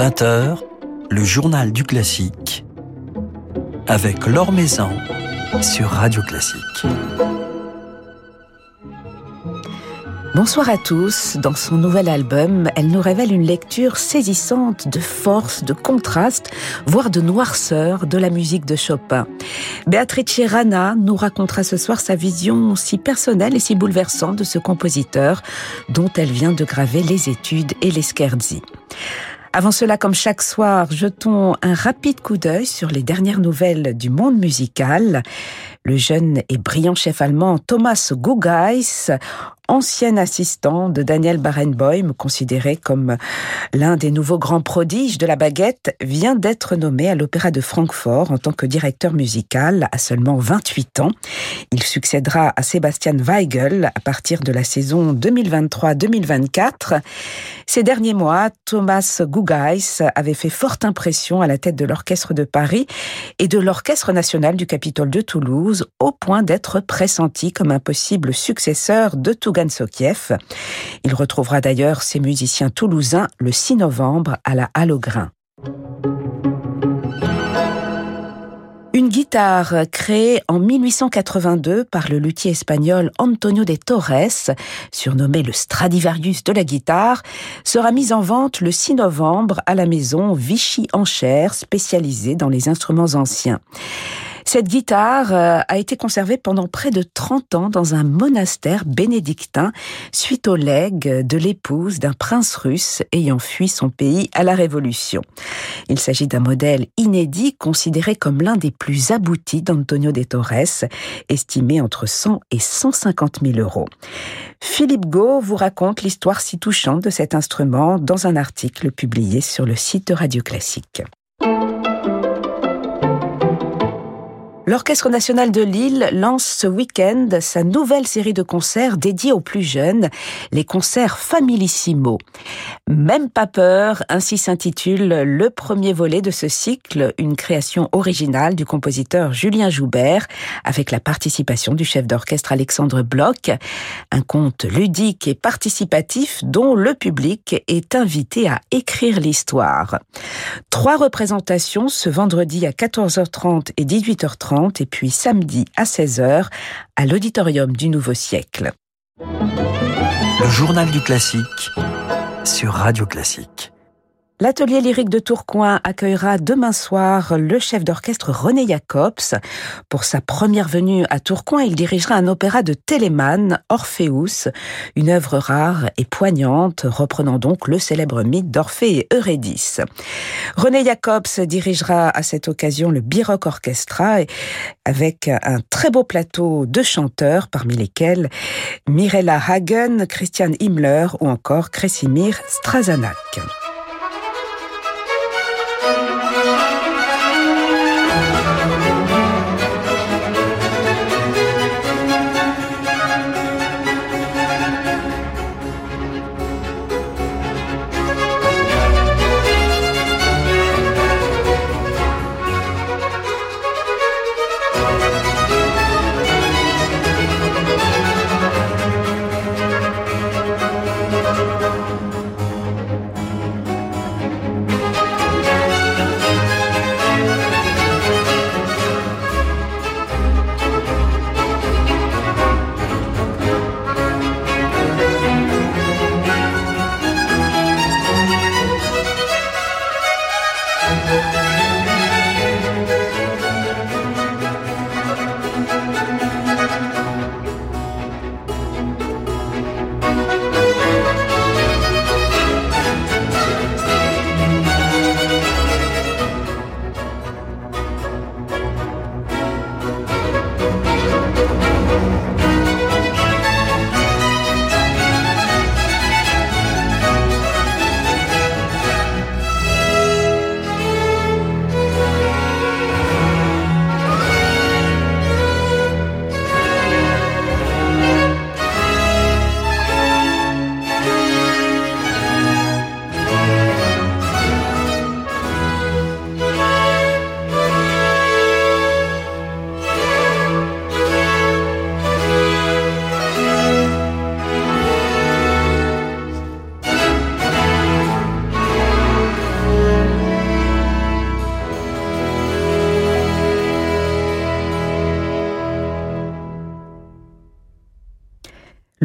20h, le journal du classique avec Laure Maison sur Radio Classique. Bonsoir à tous. Dans son nouvel album, elle nous révèle une lecture saisissante de force, de contraste, voire de noirceur de la musique de Chopin. Beatrice Rana nous racontera ce soir sa vision si personnelle et si bouleversante de ce compositeur dont elle vient de graver les études et les scherzi. Avant cela, comme chaque soir, jetons un rapide coup d'œil sur les dernières nouvelles du monde musical. Le jeune et brillant chef allemand Thomas Gugeis ancien assistant de Daniel Barenboim, considéré comme l'un des nouveaux grands prodiges de la baguette, vient d'être nommé à l'Opéra de Francfort en tant que directeur musical à seulement 28 ans. Il succédera à Sébastien Weigel à partir de la saison 2023-2024. Ces derniers mois, Thomas Gugeis avait fait forte impression à la tête de l'Orchestre de Paris et de l'Orchestre national du Capitole de Toulouse, au point d'être pressenti comme un possible successeur de Il retrouvera d'ailleurs ses musiciens toulousains le 6 novembre à la Halle Une guitare créée en 1882 par le luthier espagnol Antonio de Torres, surnommé le Stradivarius de la guitare, sera mise en vente le 6 novembre à la maison Vichy Enchères, spécialisée dans les instruments anciens. Cette guitare euh, a été conservée pendant près de 30 ans dans un monastère bénédictin suite au legs de l'épouse d'un prince russe ayant fui son pays à la Révolution. Il s'agit d'un modèle inédit considéré comme l'un des plus aboutis d'Antonio de Torres, estimé entre 100 et 150 000 euros. Philippe Gau vous raconte l'histoire si touchante de cet instrument dans un article publié sur le site Radio Classique. L'Orchestre national de Lille lance ce week-end sa nouvelle série de concerts dédiés aux plus jeunes, les concerts Familissimo. Même pas peur, ainsi s'intitule le premier volet de ce cycle, une création originale du compositeur Julien Joubert, avec la participation du chef d'orchestre Alexandre Bloch, un conte ludique et participatif dont le public est invité à écrire l'histoire. Trois représentations ce vendredi à 14h30 et 18h30 et puis samedi à 16h à l'auditorium du Nouveau Siècle. Le journal du classique sur Radio Classique. L'atelier lyrique de Tourcoing accueillera demain soir le chef d'orchestre René Jacobs. Pour sa première venue à Tourcoing, il dirigera un opéra de Téléman, Orpheus, une œuvre rare et poignante, reprenant donc le célèbre mythe d'Orphée et Eurydice. René Jacobs dirigera à cette occasion le Biroc Orchestra avec un très beau plateau de chanteurs, parmi lesquels Mirella Hagen, Christian Himmler ou encore Kresimir Strazanak.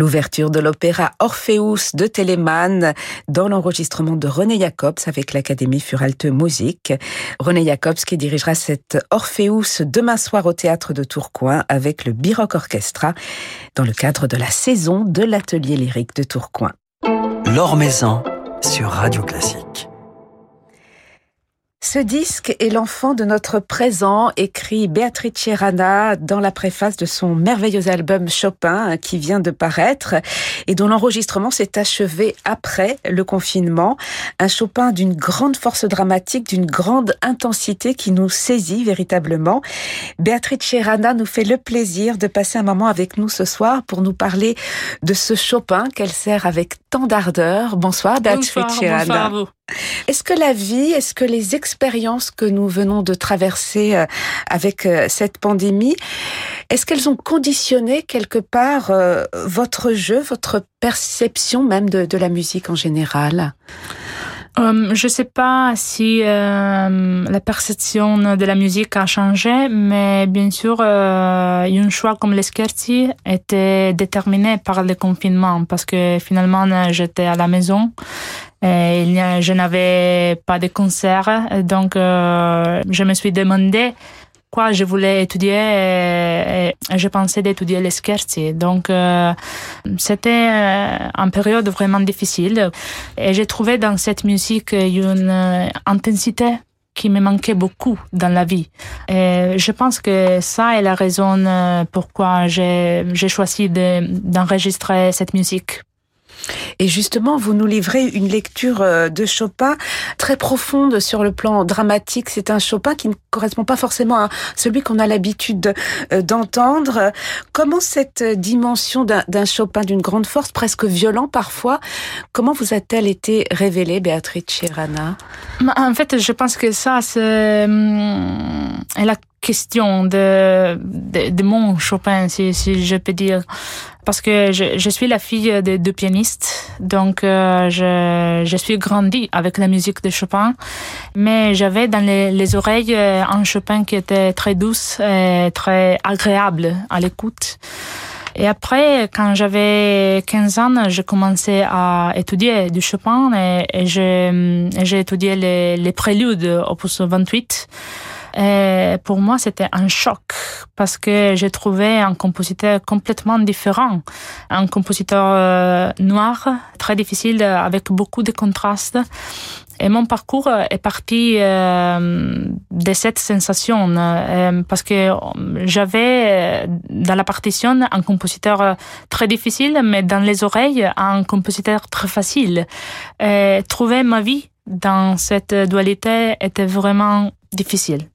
L'ouverture de l'opéra Orpheus de Telemann dans l'enregistrement de René Jacobs avec l'Académie Furalte Musique. René Jacobs qui dirigera cet Orpheus demain soir au théâtre de Tourcoing avec le Biroc Orchestra dans le cadre de la saison de l'atelier lyrique de Tourcoing. L'Or Maison sur Radio Classique. Ce disque est l'enfant de notre présent, écrit Beatrice Rana dans la préface de son merveilleux album Chopin qui vient de paraître et dont l'enregistrement s'est achevé après le confinement. Un Chopin d'une grande force dramatique, d'une grande intensité qui nous saisit véritablement. Beatrice Rana nous fait le plaisir de passer un moment avec nous ce soir pour nous parler de ce Chopin qu'elle sert avec tant d'ardeur. Bonsoir Beatrice bonsoir. Est-ce que la vie, est-ce que les expériences que nous venons de traverser euh, avec euh, cette pandémie, est-ce qu'elles ont conditionné quelque part euh, votre jeu, votre perception même de, de la musique en général? Je ne sais pas si euh, la perception de la musique a changé, mais bien sûr, euh, un choix comme les Scherzi était déterminé par le confinement parce que finalement, j'étais à la maison et je n'avais pas de concert. Donc, euh, je me suis demandé quoi je voulais étudier et, et je pensais d'étudier les scherzi. Donc euh, c'était euh, une période vraiment difficile et j'ai trouvé dans cette musique une euh, intensité qui me manquait beaucoup dans la vie. Et je pense que ça est la raison euh, pourquoi j'ai choisi d'enregistrer cette musique. Et justement, vous nous livrez une lecture euh, de Chopin très profonde sur le plan dramatique. C'est un Chopin qui ne correspond pas forcément à celui qu'on a l'habitude euh, d'entendre. Comment cette dimension d'un Chopin d'une grande force, presque violent parfois, comment vous a-t-elle été révélée, Béatrice Chirana En fait, je pense que ça, c'est hum, la question de, de, de mon Chopin, si, si je peux dire parce que je, je suis la fille de deux pianistes, donc euh, je, je suis grandie avec la musique de Chopin, mais j'avais dans les, les, oreilles euh, un Chopin qui était très douce et très agréable à l'écoute. Et après, quand j'avais 15 ans, j'ai commencé à étudier du Chopin et, et j'ai étudié les, les préludes opus 28. Et pour moi, c'était un choc parce que j'ai trouvé un compositeur complètement différent, un compositeur euh, noir, très difficile, avec beaucoup de contrastes. Et mon parcours est parti euh, de cette sensation euh, parce que j'avais dans la partition un compositeur très difficile, mais dans les oreilles un compositeur très facile. Et trouver ma vie dans cette dualité était vraiment difficile.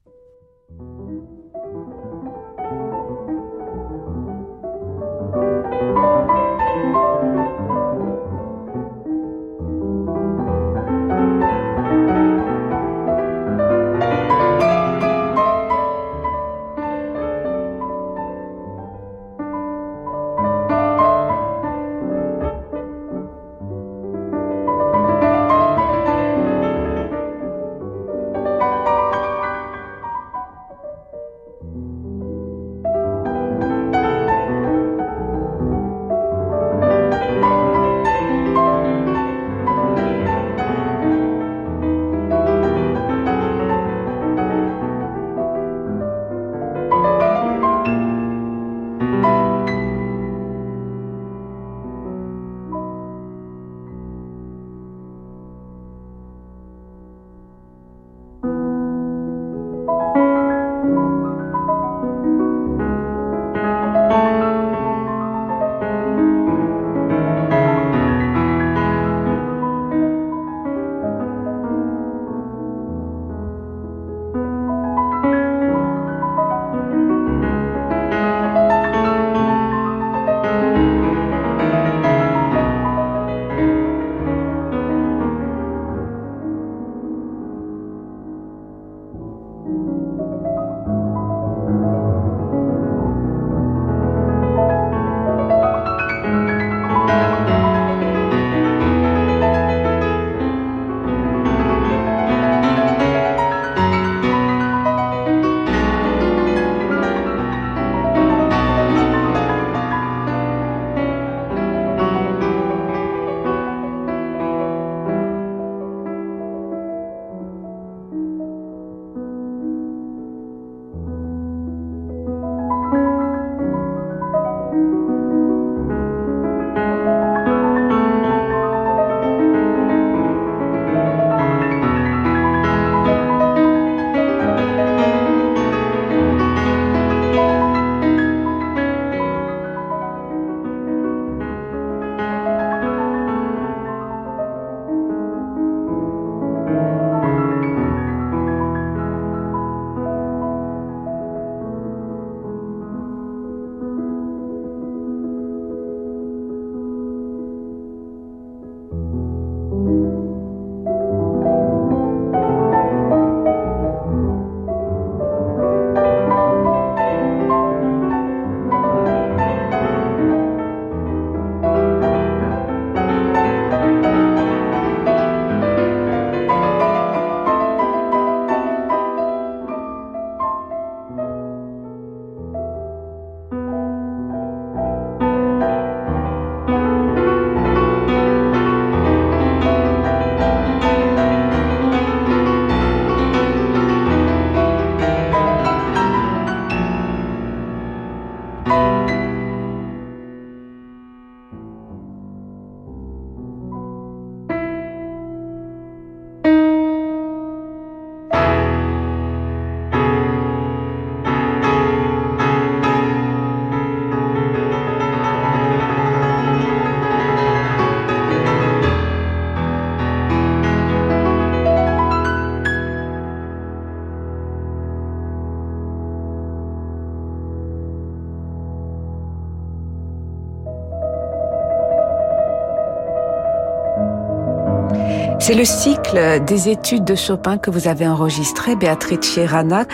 C'est le cycle des études de Chopin que vous avez enregistré, Beatrice Rana,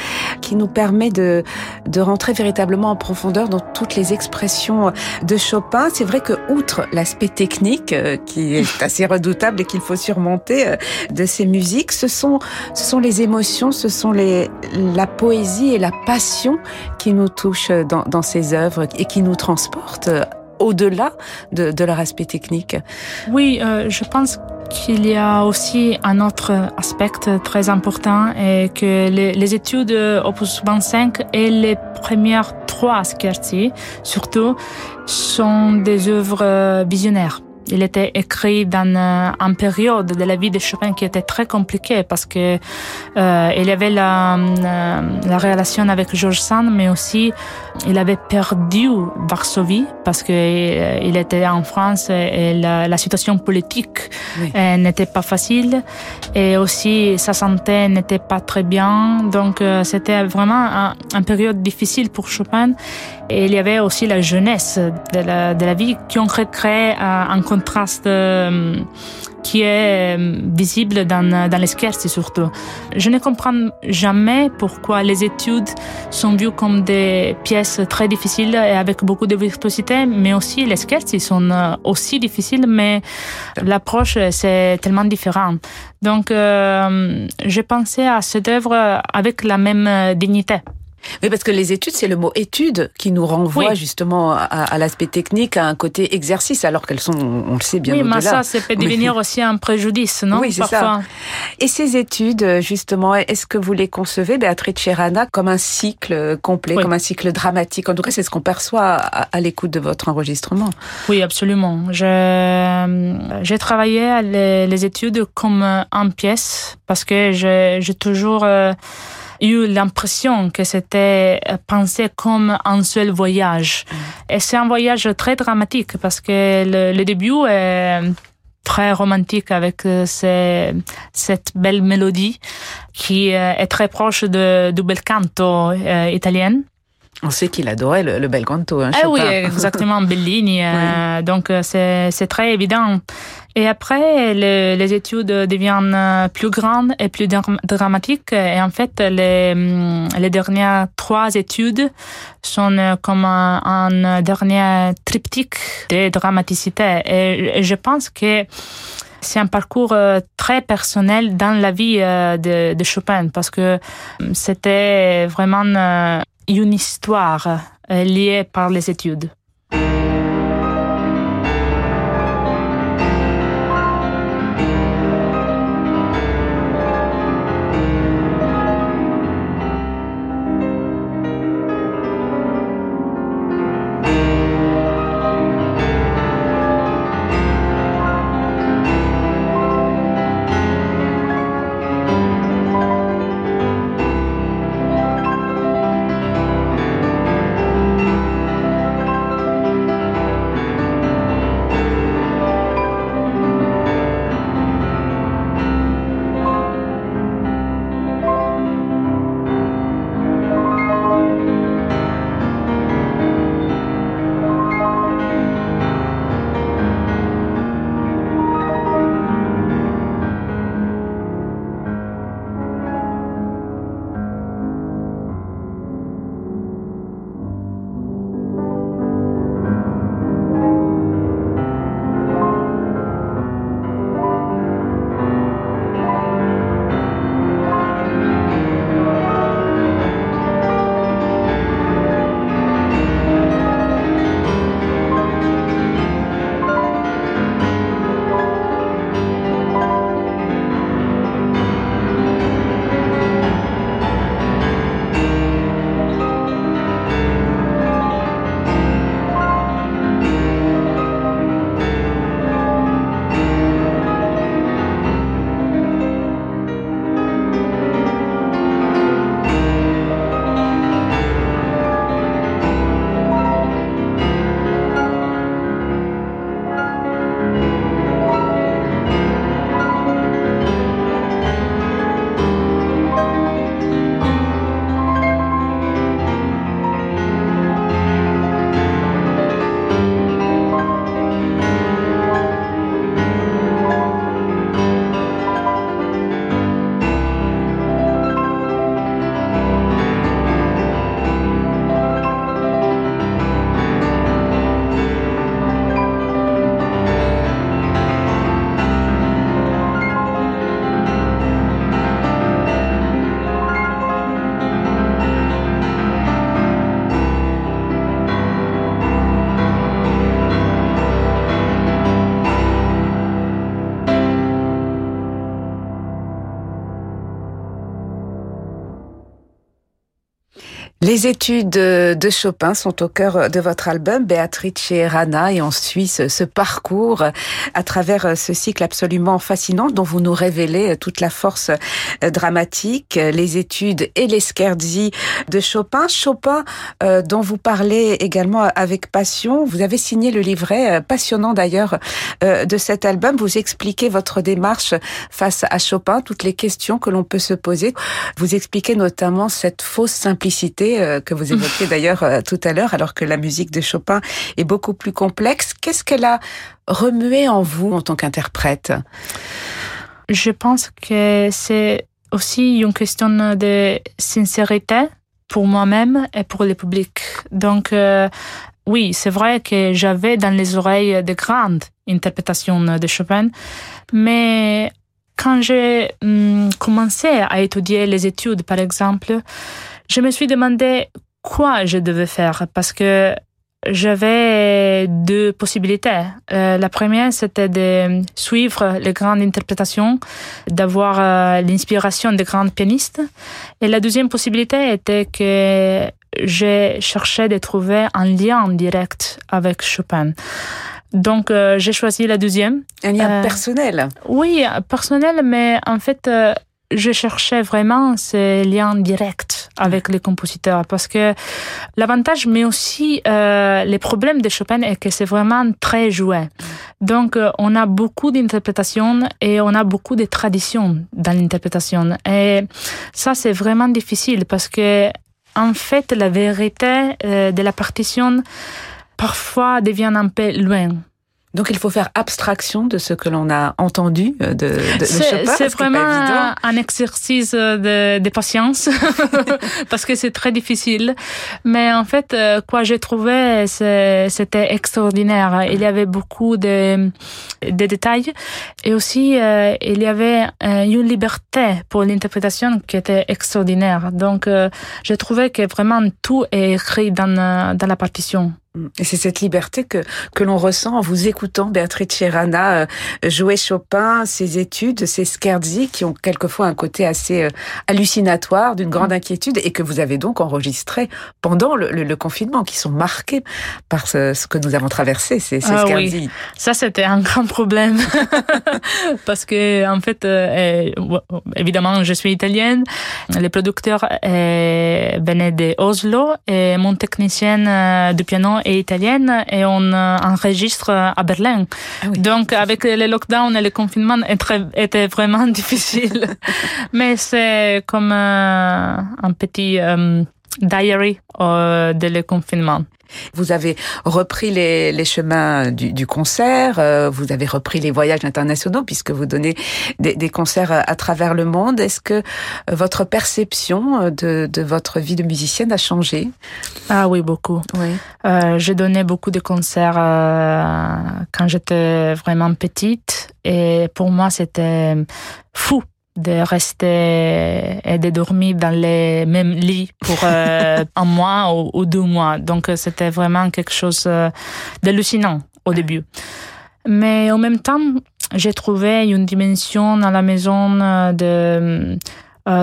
qui nous permet de, de rentrer véritablement en profondeur dans toutes les expressions de Chopin. C'est vrai que, outre l'aspect technique, euh, qui est assez redoutable et qu'il faut surmonter euh, de ces musiques, ce sont, ce sont les émotions, ce sont les, la poésie et la passion qui nous touchent dans, dans ces œuvres et qui nous transportent au-delà de, de, leur aspect technique. Oui, euh, je pense qu'il y a aussi un autre aspect très important et que les, études Opus 25 et les premières trois scherzi, surtout, sont des œuvres visionnaires. Il était écrit dans euh, une période de la vie de Chopin qui était très compliquée parce que euh, il avait la, euh, la relation avec George Sand, mais aussi il avait perdu Varsovie parce que euh, il était en France et la, la situation politique oui. n'était pas facile et aussi sa santé n'était pas très bien. Donc c'était vraiment une période difficile pour Chopin. Et il y avait aussi la jeunesse de la, de la vie qui ont créé un contraste qui est visible dans, dans les scherzi surtout. Je ne comprends jamais pourquoi les études sont vues comme des pièces très difficiles et avec beaucoup de virtuosité, mais aussi les scherzi sont aussi difficiles, mais l'approche c'est tellement différent. Donc, euh, j'ai pensé à cette œuvre avec la même dignité. Oui, parce que les études, c'est le mot étude qui nous renvoie oui. justement à, à l'aspect technique, à un côté exercice, alors qu'elles sont, on le sait bien oui, au-delà. mais ça, ça peut devenir aussi un préjudice, non Oui, c'est ça. Et ces études, justement, est-ce que vous les concevez, Béatrice Cherana, comme un cycle complet, oui. comme un cycle dramatique? En tout cas, c'est ce qu'on perçoit à, à l'écoute de votre enregistrement. Oui, absolument. J'ai travaillé les, les, études comme en pièce, parce que j'ai toujours... Euh, eu l'impression que c'était pensé comme un seul voyage. Mm. Et c'est un voyage très dramatique parce que le, le début est très romantique avec ces, cette belle mélodie qui est très proche de, du bel canto euh, italien. On sait qu'il adorait le, le bel canto. Hein, ah oui, exactement, Bellini. Euh, donc c'est très évident. Et après, le, les études deviennent plus grandes et plus dramatiques. Et en fait, les, les dernières trois études sont comme un, dernier triptyque de dramaticité. Et, je pense que c'est un parcours très personnel dans la vie de, de Chopin parce que c'était vraiment une histoire liée par les études. Les études de Chopin sont au cœur de votre album, Beatrice et Rana, et on suit ce, parcours à travers ce cycle absolument fascinant dont vous nous révélez toute la force dramatique, les études et les scherzi de Chopin. Chopin, euh, dont vous parlez également avec passion. Vous avez signé le livret, euh, passionnant d'ailleurs, euh, de cet album. Vous expliquez votre démarche face à Chopin, toutes les questions que l'on peut se poser. Vous expliquez notamment cette fausse simplicité euh, que vous évoquiez d'ailleurs euh, tout à l'heure, alors que la musique de Chopin est beaucoup plus complexe. Qu'est-ce qu'elle a remué en vous en tant qu'interprète? Je pense que c'est aussi une question de sincérité pour moi-même et pour le public. Donc, euh, oui, c'est vrai que j'avais dans les oreilles de grandes interprétations de Chopin, mais quand j'ai hum, commencé à étudier les études, par exemple, je me suis demandé quoi je devais faire parce que j'avais deux possibilités. Euh, la première, c'était de suivre les grandes interprétations, d'avoir euh, l'inspiration des grands pianistes. Et la deuxième possibilité était que j'ai cherché de trouver un lien direct avec Chopin. Donc, euh, j'ai choisi la deuxième. Un lien personnel. Oui, personnel, mais en fait, je cherchais vraiment ce lien direct avec les compositeurs parce que l'avantage, mais aussi euh, les problèmes de Chopin est que c'est vraiment très joué. Donc, euh, on a beaucoup d'interprétations et on a beaucoup de traditions dans l'interprétation. Et ça, c'est vraiment difficile parce que, en fait, la vérité euh, de la partition parfois devient un peu loin. Donc il faut faire abstraction de ce que l'on a entendu euh, de, de, Chopin. C'est vraiment un exercice de, de patience parce que c'est très difficile. Mais en fait, euh, quoi j'ai trouvé, c'était extraordinaire. Il y avait beaucoup de, de détails et aussi euh, il y avait une liberté pour l'interprétation qui était extraordinaire. Donc j'ai trouvé que vraiment tout est écrit dans, dans la partition. Et c'est cette liberté que, que l'on ressent en vous écoutant Béatrice Cherana euh, jouer Chopin, ses études, ses scherzi qui ont quelquefois un côté assez euh, hallucinatoire, d'une grande inquiétude et que vous avez donc enregistré pendant le, le, confinement, qui sont marqués par ce, ce, que nous avons traversé, ces, ces ah scherzi. Ça, c'était un grand problème parce que, en fait, euh, évidemment, je suis italienne. Les producteurs venaient de Oslo et mon technicien de piano italienne et on euh, enregistre à Berlin. Ah Donc avec les lockdowns et le confinement était vraiment difficile. Mais c'est comme euh, un petit euh, diary de le confinement. Vous avez repris les, les chemins du, du, concert, euh, vous avez repris les voyages internationaux puisque vous donnez des, des concerts à, travers le monde. Est-ce que votre perception de, de, votre vie de musicienne a changé? Ah oui, beaucoup. Oui. Euh, j'ai donné beaucoup de concerts euh, quand j'étais vraiment petite et pour moi c'était fou de rester et de dormir dans les mêmes lits pour euh, un mois ou, deux mois. Donc c'était vraiment quelque chose euh, d'hallucinant au début. Mais en même temps, j'ai trouvé une dimension dans la maison euh, de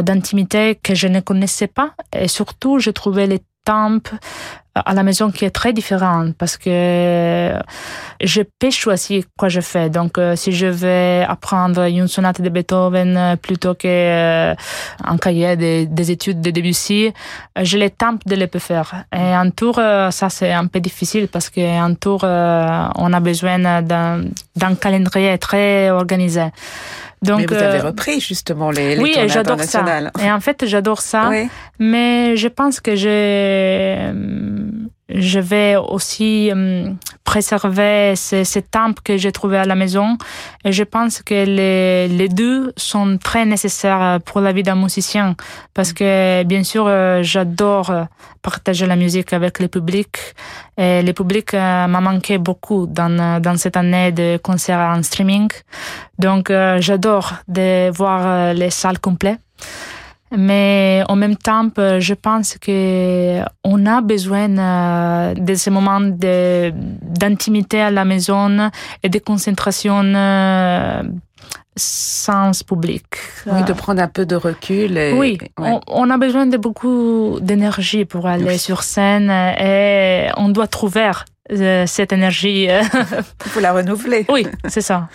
d'intimité que je ne connaissais pas et surtout j'ai trouvé les tempes à la maison qui est très différente parce que je peux choisir quoi je fais. Donc, euh, si je vais apprendre une sonate de Beethoven euh, plutôt que euh, un cahier des, études de Debussy, je les tente de les faire. Et un tour, ça c'est un peu difficile parce qu'un tour, on a besoin d'un calendrier très organisé. Donc, mais vous avez repris justement les, les oui, j'adore ça. Et en fait, j'adore ça. Mais je pense que j'ai je vais aussi euh, préserver ces, ces tempes que j'ai trouvées à la maison. Et je pense que les, les deux sont très nécessaires pour la vie d'un musicien. Parce que, bien sûr, euh, j'adore partager la musique avec le public. Et le public euh, m'a manqué beaucoup dans, dans cette année de concerts en streaming. Donc, j'adore de voir les salles complètes. Mais en même temps, euh, je pense que on a besoin euh, de ces moments d'intimité à la maison et de concentration euh, sans public. Oui, de prendre un peu de recul. Et, oui, ouais. on, on, a besoin de beaucoup d'énergie pour aller oui. sur scène et on doit trouver euh, cette énergie. Euh. Il faut la renouveler. Oui, c'est ça.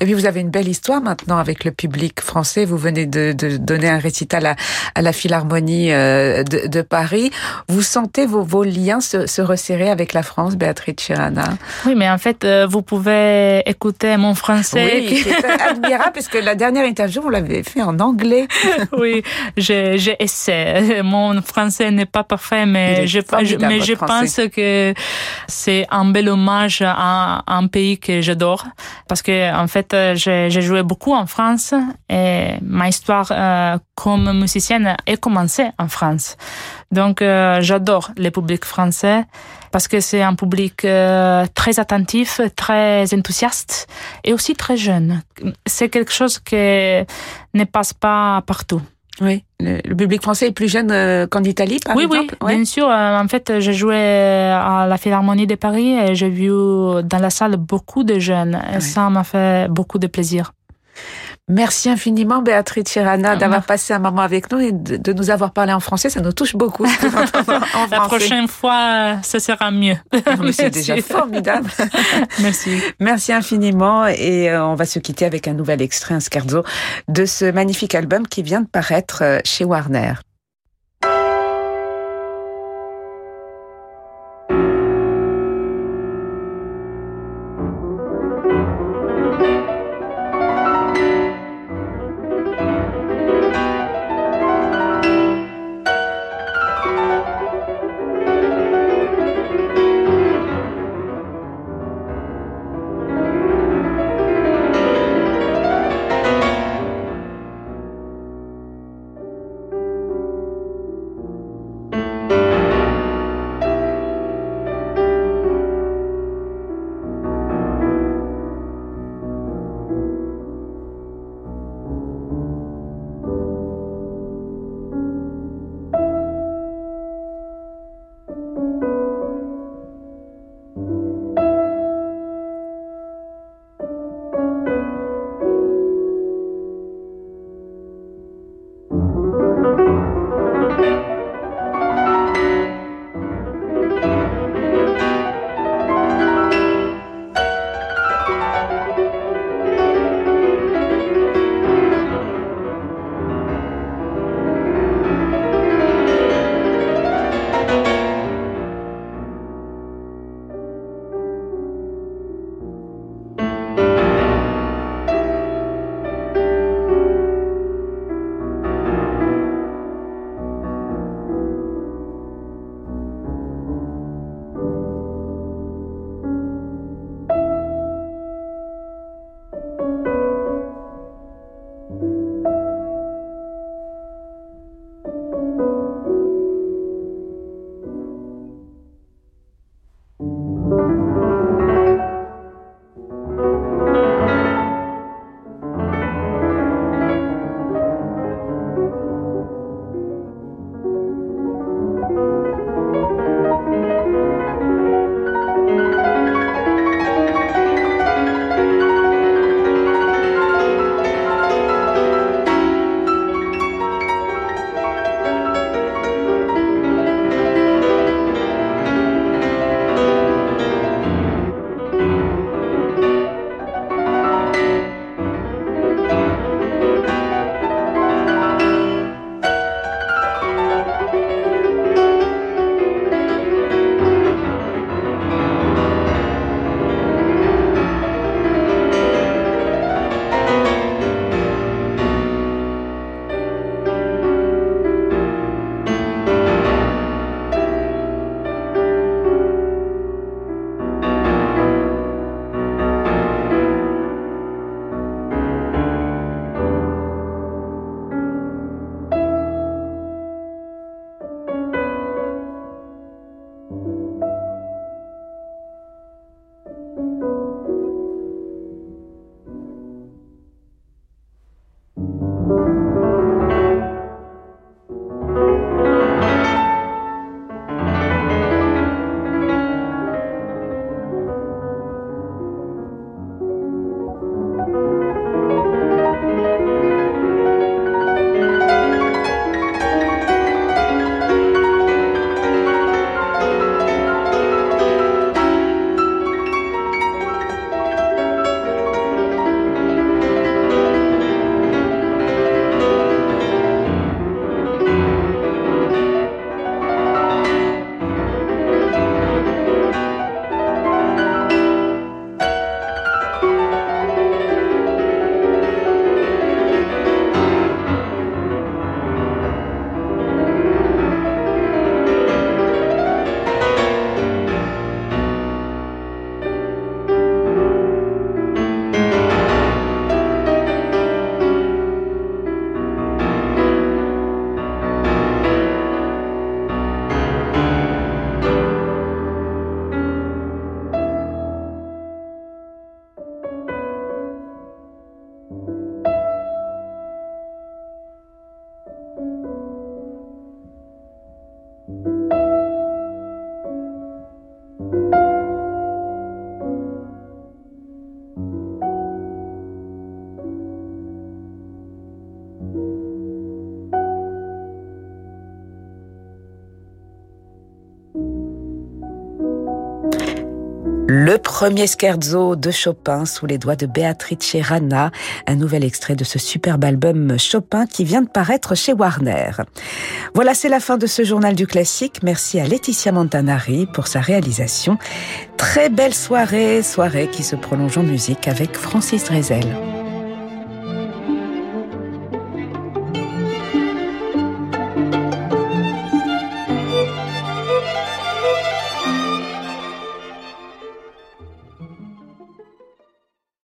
Et puis vous avez une belle histoire maintenant avec le public français. Vous venez de, de donner un récital à, à la Philharmonie euh, de, de, Paris. Vous sentez vos, vos liens se, se, resserrer avec la France, Béatrice Chirana Oui, mais en fait, vous pouvez écouter mon français. Oui, c'est admirable puisque la dernière interview, vous l'avez fait en anglais. oui, j'ai essayé. Mon français n'est pas parfait, mais je, je, mais je pense que c'est un bel hommage à un pays que j'adore parce que en fait j'ai joué beaucoup en France et ma histoire euh, comme musicienne a commencé en France. Donc euh, j'adore le public français parce que c'est un public euh, très attentif, très enthousiaste et aussi très jeune. C'est quelque chose qui ne passe pas partout. Oui, le, le, public français est plus jeune euh, qu'en Italie, par oui, exemple. Oui, ouais. bien sûr. Euh, en fait, j'ai joué à la Philharmonie de Paris et j'ai vu dans la salle beaucoup de jeunes. Et ouais. ça m'a fait beaucoup de plaisir. Merci infiniment, Béatrice Chirana, d'avoir passé un moment avec nous et de, de, nous avoir parlé en français. Ça nous touche beaucoup. en la prochaine fois, ça sera mieux. C'est déjà formidable. Merci. Merci infiniment. Et euh, on va se quitter avec un nouvel extrait, un scherzo, de ce magnifique album qui vient de paraître euh, chez Warner. Premier scherzo de Chopin sous les doigts de Beatrice Rana, un nouvel extrait de ce superbe album Chopin qui vient de paraître chez Warner. Voilà, c'est la fin de ce journal du classique. Merci à Laetitia Montanari pour sa réalisation. Très belle soirée, soirée qui se prolonge en musique avec Francis Drezel.